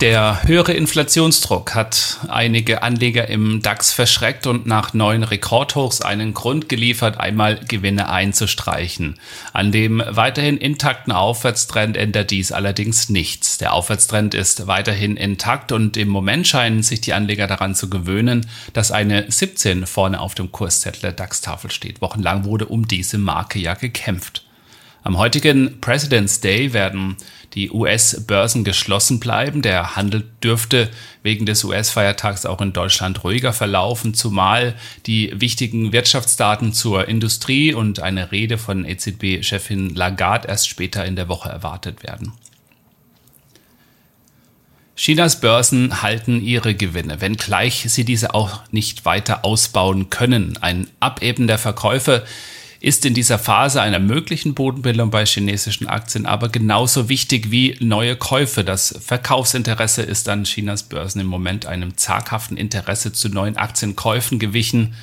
Der höhere Inflationsdruck hat einige Anleger im DAX verschreckt und nach neuen Rekordhochs einen Grund geliefert, einmal Gewinne einzustreichen. An dem weiterhin intakten Aufwärtstrend ändert dies allerdings nichts. Der Aufwärtstrend ist weiterhin intakt und im Moment scheinen sich die Anleger daran zu gewöhnen, dass eine 17 vorne auf dem Kurszettel der DAX-Tafel steht. Wochenlang wurde um diese Marke ja gekämpft. Am heutigen President's Day werden die US-Börsen geschlossen bleiben. Der Handel dürfte wegen des US-Feiertags auch in Deutschland ruhiger verlaufen, zumal die wichtigen Wirtschaftsdaten zur Industrie und eine Rede von EZB-Chefin Lagarde erst später in der Woche erwartet werden. Chinas Börsen halten ihre Gewinne, wenngleich sie diese auch nicht weiter ausbauen können. Ein Abeben der Verkäufe ist in dieser Phase einer möglichen Bodenbildung bei chinesischen Aktien aber genauso wichtig wie neue Käufe. Das Verkaufsinteresse ist an Chinas Börsen im Moment einem zaghaften Interesse zu neuen Aktienkäufen gewichen.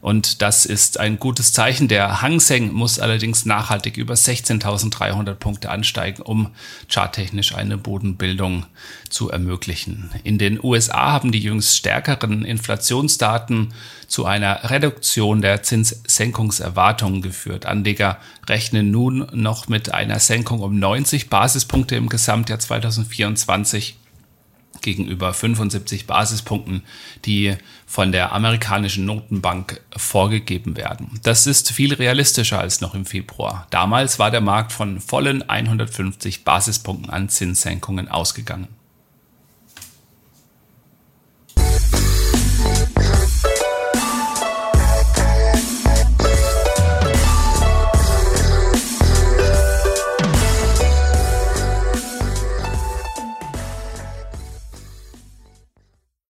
Und das ist ein gutes Zeichen. Der Hang Seng muss allerdings nachhaltig über 16.300 Punkte ansteigen, um charttechnisch eine Bodenbildung zu ermöglichen. In den USA haben die jüngst stärkeren Inflationsdaten zu einer Reduktion der Zinssenkungserwartungen geführt. Anleger rechnen nun noch mit einer Senkung um 90 Basispunkte im Gesamtjahr 2024 gegenüber 75 Basispunkten, die von der amerikanischen Notenbank vorgegeben werden. Das ist viel realistischer als noch im Februar. Damals war der Markt von vollen 150 Basispunkten an Zinssenkungen ausgegangen.